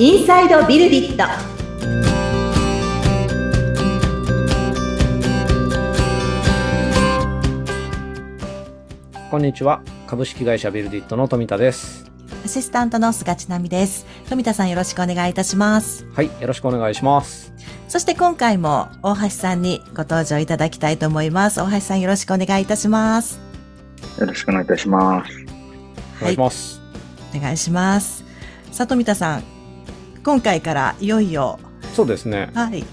インサイドビルディットこんにちは。株式会社ビルディットの富田です。アシスタントの菅千奈美です。富田さんよろしくお願いいたします。はい。よろしくお願いします。そして今回も大橋さんにご登場いただきたいと思います。大橋さんよろしくお願いいたします。よろしくお願いいたします。お願いします。お願いします。さあ富田さん、今回からいよいよ、そうですね。はい、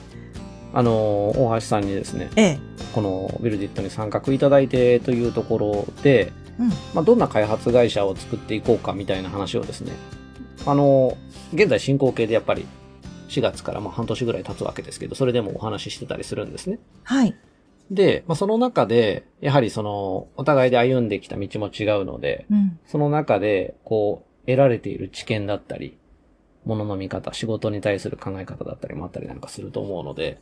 あの、大橋さんにですね、ええ、このビルディットに参画いただいてというところで、うん、まあ、どんな開発会社を作っていこうかみたいな話をですね、あの、現在進行形でやっぱり4月からまあ半年ぐらい経つわけですけど、それでもお話ししてたりするんですね。はい、で、まあ、その中で、やはりその、お互いで歩んできた道も違うので、うん、その中で、こう、得られている知見だったり、ものの見方、仕事に対する考え方だったりもあったりなんかすると思うので、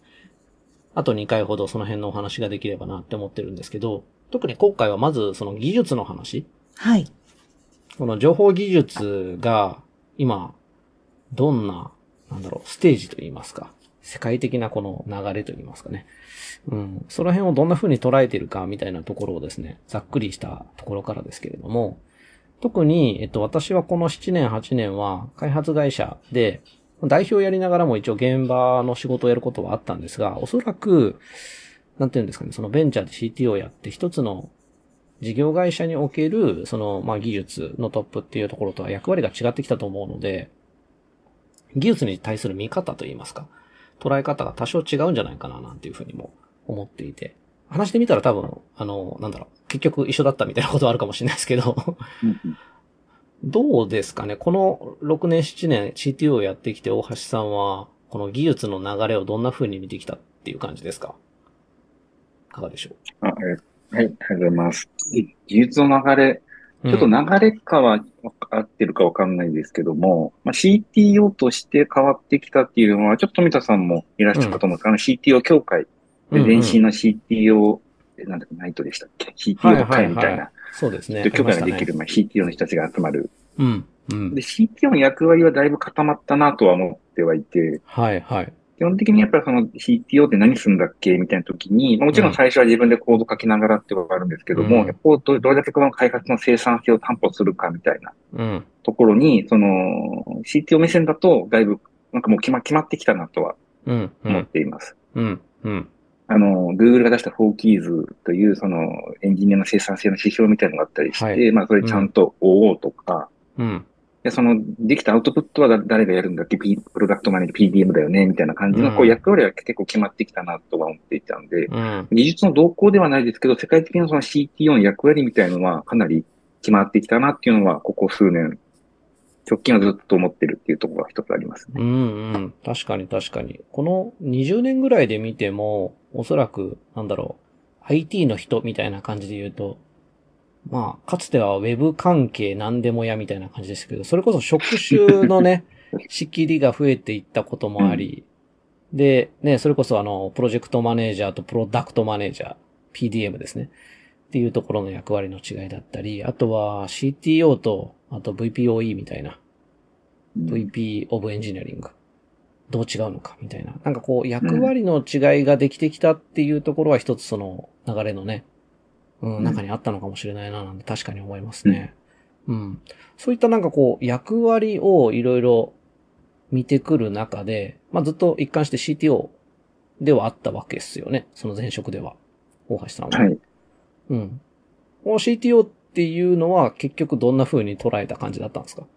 あと2回ほどその辺のお話ができればなって思ってるんですけど、特に今回はまずその技術の話、はい、この情報技術が今、どんな、なんだろう、ステージといいますか、世界的なこの流れといいますかね。うん。その辺をどんな風に捉えているかみたいなところをですね、ざっくりしたところからですけれども、特に、えっと、私はこの7年、8年は開発会社で、代表やりながらも一応現場の仕事をやることはあったんですが、おそらく、なんていうんですかね、そのベンチャーで CTO をやって一つの事業会社における、その、まあ、技術のトップっていうところとは役割が違ってきたと思うので、技術に対する見方といいますか、捉え方が多少違うんじゃないかな、なんていうふうにも思っていて、話してみたら多分、あの、なんだろう、結局一緒だったみたいなことはあるかもしれないですけど、どうですかね？この6年、7年 CTO をやってきて大橋さんは、この技術の流れをどんな風に見てきたっていう感じですか？いかがでしょあえはい、ありがとうございます。技術の流れ、うちょっと流れかは合ってるかわかんないですけども、まあ、CTO として変わってきたっていうのは、ちょっと富田さんもいらっしゃったと思うんですけど、あの CTO 協会で前身の CTO、なんだっけ、ナイトでしたっけ ?CTO の会みたいな。そうですね。協会ができるあ前、CTO の人たちが集まる。うん。うんで、。CTO の役割はだいぶ固まったなとは思ってはいて、はい、はい。基本的にやっぱりその CTO って何するんだっけみたいな時に、まあもちろん最初は自分でコード書きながらってことがあるんですけども、うんやっぱこうどどれだけこの開発の生産性を担保するかみたいなうん。ところに、その CTO 目線だとだいぶなんかもう決ま決まってきたなとはうん。う思っん。ています。うん。うん。あの、Google が出した 4Keys というそのエンジニアの生産性の指標みたいなのがあったりして、はいまあそれちゃんと追おうとか、うん。で、その、できたアウトプットはだ誰がやるんだっけ、P、プロダクトマネージ PDM だよね、みたいな感じの、こううん役割は結構決まってきたなとは思っていたんで、うん。技術の動向ではないですけど、世界的なその CTO の役割みたいなのはかなり決まってきたなっていうのは、ここ数年、直近はずっと思ってるっていうところが一つありますね。うんうん。確かに確かに。この20年ぐらいで見ても、おそらく、なんだろう、IT の人みたいな感じで言うと、まあ、かつては Web 関係何でもやみたいな感じでしたけど、それこそ職種のね、仕切りが増えていったこともあり、で、ね、それこそあの、プロジェクトマネージャーとプロダクトマネージャー、PDM ですね。っていうところの役割の違いだったり、あとは CTO と、あと VPOE みたいな、VP of Engineering どう違うのかみたいな。なんかこう役割の違いができてきたっていうところは一つその流れのね、うん、うん中にあったのかもしれないななんて確かに思いますね。うん。そういったなんかこう役割をいろいろ見てくる中で、まあずっと一貫して CTO ではあったわけですよね。その前職では。大橋さんは。はい。うん。CTO っていうのは結局どんな風に捉えた感じだったんですか？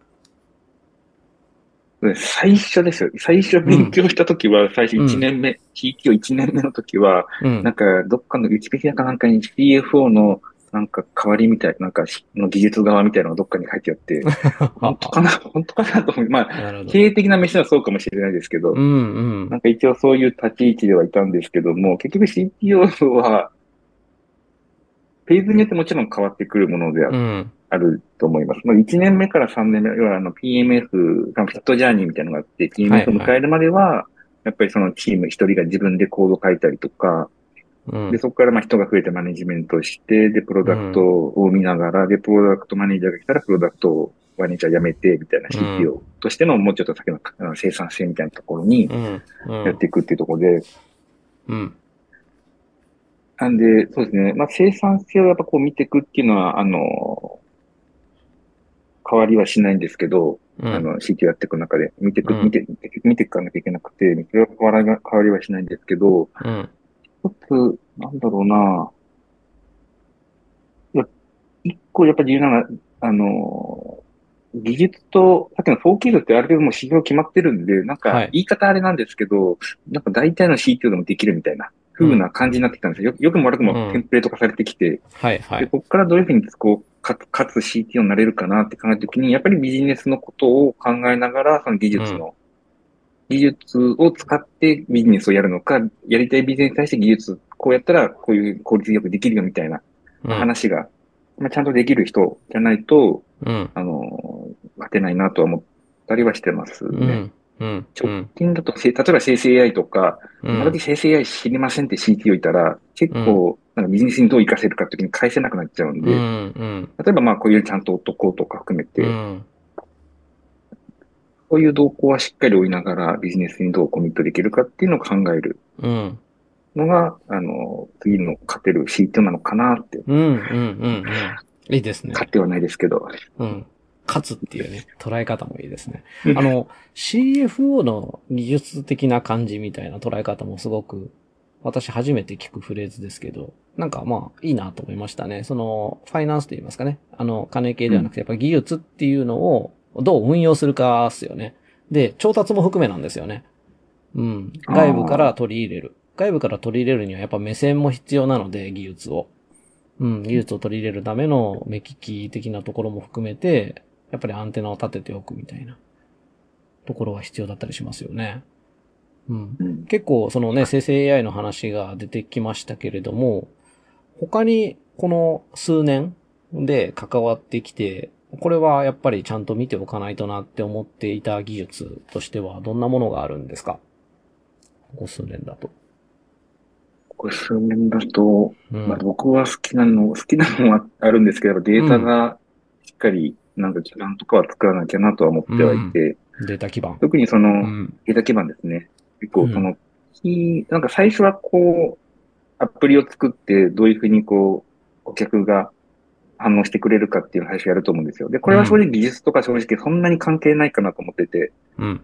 最初ですよ。最初勉強したときは、最初1年目、CTO1 年目のときは、うんなん。か、どっかのウィキペディアかなんかに CFO の、なんか代わりみたい、なんかし、の技術側みたいなのがどっかに書いてあって、本当かな？本当かなと思う。まあ。経営的な飯はそうかもしれないですけど、うんうんなんか一応そういう立ち位置ではいたんですけども、結局 CTO は、フェーズによってもちろん変わってくるものであうん。あると思います。まあ、1年目から3年目、要はあの PMF、フィットジャーニーみたいなのがあって、PMF を迎えるまでは、やっぱりそのチーム一人が自分でコード書いたりとか、うんで、そこからまあ人が増えてマネジメントして、で、プロダクトを見ながら、で、プロダクトマネージャーが来たらプロダクトをワニじゃやめて、みたいな CTO としてのもうちょっと先の生産性みたいなところに。やっていくっていうところで、うん。なんで、そうですね。まあ、生産性をやっぱこう見ていくっていうのは、あの、変わりはしないんですけど、うん。あの、CT やっていく中で、見ていく、うん見て、見て見ていかなきゃいけなくて、それは変わ変わりはしないんですけど、うん。一つ、なんだろうな、いや、一個やっぱり重要なのは、あの、技術と、さっきのフォーキードってある程度もう指標決まってるんで、なんかはい言い方あれなんですけど、なんか大体の CTO でもできるみたいな、風な感じになってきたんですよ。よよくも悪くもうんテンプレート化されてきて、で、はいはい。ここからどういうふうにこう、かつ、かつ CTO になれるかなって考えたときに、やっぱりビジネスのことを考えながら、その技術の、技術を使ってビジネスをやるのか、やりたいビジネスに対して技術、こうやったらこういう効率よくできるよみたいなうん。話が、まあ、ちゃんとできる人じゃないと、うん。あの、勝てないなとは思ったりはしてますうね。ん。うん。う直ん。近だと、せ例えば生成 AI とか、うん私生成 AI 知りませんって CTO いたら、結構、なんかビジネスにどう活かせるかって時に返せなくなっちゃうんで、うん。うん。例えばまあこういうちゃんと男とか含めて、うん。そういう動向はしっかり追いながらビジネスにどうコミットできるかっていうのを考えるうん。のが、あの、次の勝てる CTO なのかなって、うん。うん。うん。いいですね。勝ってはないですけど。うん。勝つっていうね、捉え方もいいですね。あの、CFO の技術的な感じみたいな捉え方もすごく、私初めて聞くフレーズですけど、なんかまあいいなと思いましたね。その、ファイナンスと言いますかね。あの、金系ではなくて、やっぱ技術っていうのをどう運用するかっすよね。で、調達も含めなんですよね。うん。外部から取り入れる。外部から取り入れるにはやっぱ目線も必要なので、技術を。うん、技術を取り入れるための目利き的なところも含めて、やっぱりアンテナを立てておくみたいなところは必要だったりしますよね。うん。うん。結構そのね、生成 AI の話が出てきましたけれども、他にこの数年で関わってきて、これはやっぱりちゃんと見ておかないとなって思っていた技術としてはどんなものがあるんですか？ここ数年だと。これ数年だと、うん。まあ、僕は好きなの、好きなのはあるんですけど、データがしっかり、なんか基盤とかは作らなきゃなとは思ってはいて、データ基盤。特にそうの、ん。データ基盤ですね。結構うんその、キーなんか最初はこう、アプリを作って、どういうふうにこう、顧客が反応してくれるかっていうのを最初やると思うんですよ。で、これは正直技術とか正直そんなに関係ないかなと思ってて、うん。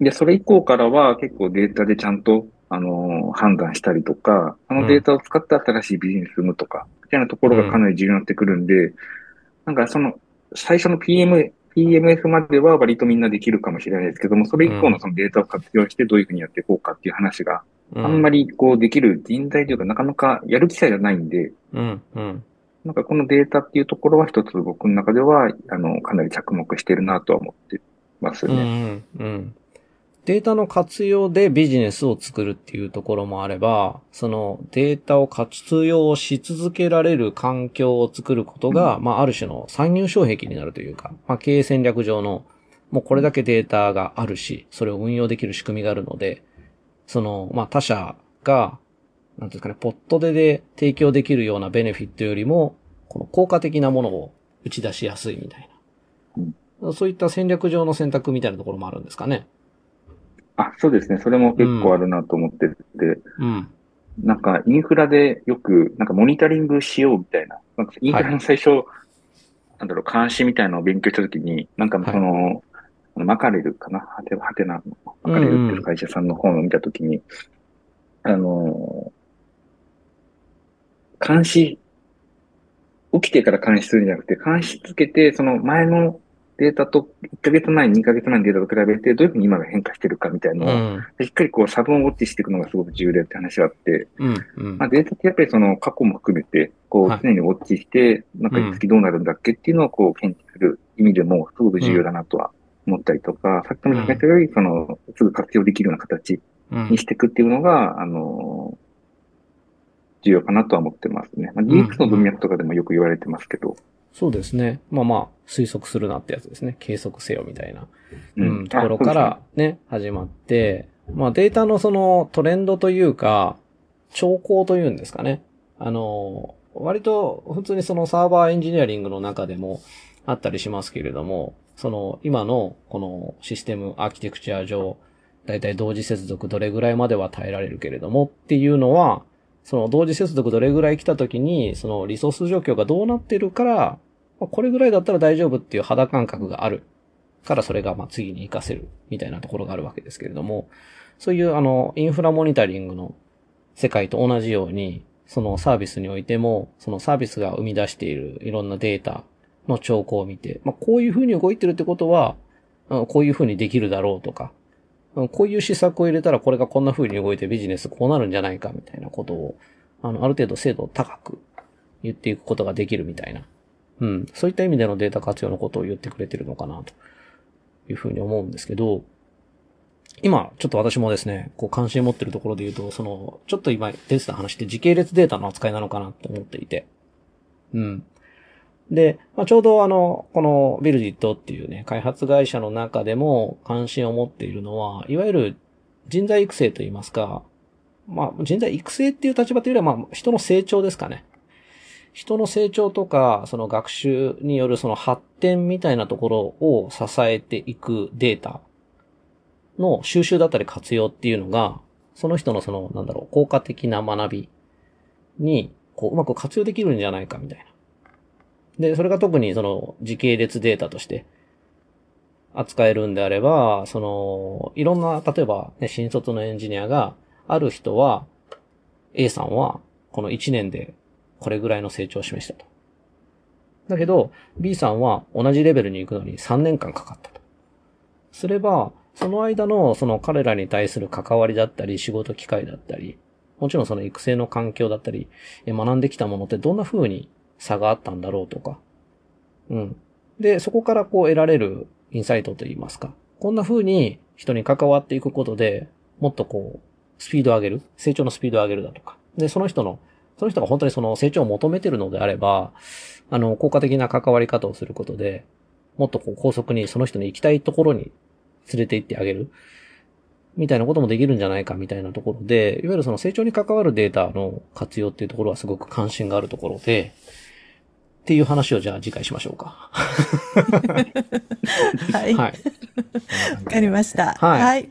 で、それ以降からは結構データでちゃんと、あのー判断したりとか、あのデータを使って新しいビジネスを生むとか、みたいなところがかなり重要になってくるんで、なんかその、最初の PM、PMF までは割とみんなできるかもしれないですけども、それ以降のそのデータを活用してどういうふうにやっていこうかっていう話が、あんまり。りこうできる人材というかなかなかやる機会がないんで、うん。うん。なんかこのデータっていうところは一つ僕の中では、あの、かなり着目してるなとは思ってますうんね。うんうん。データの活用でビジネスを作るっていうところもあれば、そのデータを活用し続けられる環境を作ることが、まあある種の参入障壁になるというか、まあ経営戦略上の、もうこれだけデータがあるし、それを運用できる仕組みがあるので、その、まあ他社が、なんていうんですかね、ポットでで提供できるようなベネフィットよりも、この効果的なものを打ち出しやすいみたいな。そういった戦略上の選択みたいなところもあるんですかね。あ、そうですね。それも結構あるなと思ってて、うん。なんかインフラでよく、なんかモニタリングしようみたいな。なんかインフラの最初、なんだろう、監視みたいなのを勉強したときに、なんかその、あのマカレルかな？ハテ、ハテナの、マカレルっていう会社さんの本を見たときに、あのー監視、起きてから監視するんじゃなくて、監視つけて、その前のデータと、1ヶ月前、2ヶ月前のデータと比べて、どういうふうに今が変化してるかみたいなうのを、ん。しっかりこう、サブをウォッチしていくのがすごく重要だって話があって、うん。うん。まあ、データってやっぱりその過去も含めて、こうはい。常にウォッチして、なんかうん。次どうなるんだっけっていうのをこう検知する意味でもすごく重要だなとは思ったりとか、さっきも言ったように、その、すぐ活用できるような形うん。にしていくっていうのが、あの、重要かなとは思ってますね。まあ、ん。DX の文脈とかでもよく言われてますけど、そうですね。まあまあ、推測するなってやつですね。計測せよみたいな、ううん、ところからね、始まって、まあデータのそのトレンドというか、兆候というんですかね。あの、割と普通にそのサーバーエンジニアリングの中でも、あったりしますけれども、その今のこのシステムアーキテクチャ上、だいたい同時接続どれぐらいまでは耐えられるけれどもっていうのは、その同時接続どれぐらい来た時に、そのリソース状況がどうなってるから、これぐらいだったら大丈夫っていう肌感覚がある。からそれがまあ次に活かせるみたいなところがあるわけですけれども、そういうあのインフラモニタリングの世界と同じように、そのサービスにおいても、そのサービスが生み出しているいろんなデータの兆候を見て、まあこういう風に動いてるってことは、こういう風にできるだろうとか、こういう施策を入れたらこれがこんな風に動いてビジネスこうなるんじゃないかみたいなことを、あの、ある程度精度を高く言っていくことができるみたいな。うん。そういった意味でのデータ活用のことを言ってくれてるのかなというふうに思うんですけど、今、ちょっと私もですね、こう関心持ってるところで言うと、その、ちょっと今出てた話って時系列データの扱いなのかなと思っていて。うん。で、まあ、ちょうどあの、このビルディットっていうね、開発会社の中でも関心を持っているのは、いわゆる人材育成といいますか、まあ、人材育成っていう立場というよりは、まあ、人の成長ですかね。人の成長とか、その学習によるその発展みたいなところを支えていくデータの収集だったり活用っていうのが、その人のその、なんだろう、効果的な学びに、こう、うまく活用できるんじゃないかみたいな。で、それが特にその時系列データとして扱えるんであれば、その、いろんな、例えば、ね、新卒のエンジニアが、ある人は、A さんは、この1年でこれぐらいの成長を示したと。だけど、B さんは同じレベルに行くのに3年間かかったと。すれば、その間のその彼らに対する関わりだったり、仕事機会だったり、もちろんその育成の環境だったり、学んできたものってどんな風に差があったんだろうとか。うん。で、そこからこう得られるインサイトといいますか。こんな風に人に関わっていくことで、もっとこう、スピードを上げる、成長のスピードを上げるだとか。で、その人の、その人が本当にその成長を求めてるのであれば、あの、効果的な関わり方をすることで、もっとこう高速にその人の行きたいところに連れて行ってあげる。みたいなこともできるんじゃないかみたいなところで、いわゆるその成長に関わるデータの活用っていうところはすごく関心があるところで、っていう話をじゃあ次回しましょうか。はい。わ、はい。かりました。はい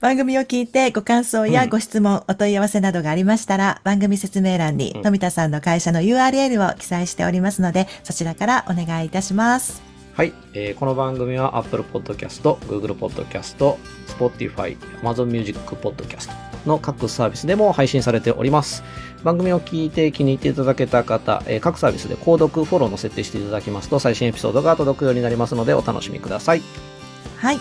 番組を聞いてご感想やご質問、お問い合わせなどがありましたら、番組説明欄に富田さんの会社の URL を記載しておりますので、そちらからお願いいたします。はい、えーこの番組は Apple Podcast、Google Podcast、Spotify、Amazon Music Podcast の各サービスでも配信されております。番組を聞いて気に入っていただけた方、えー各サービスで購読、フォローの設定していただきますと最新エピソードが届くようになりますのでお楽しみください。はい。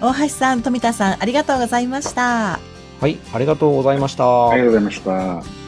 大橋さん、富田さん、ありがとうございました。はい、ありがとうございました。ありがとうございました。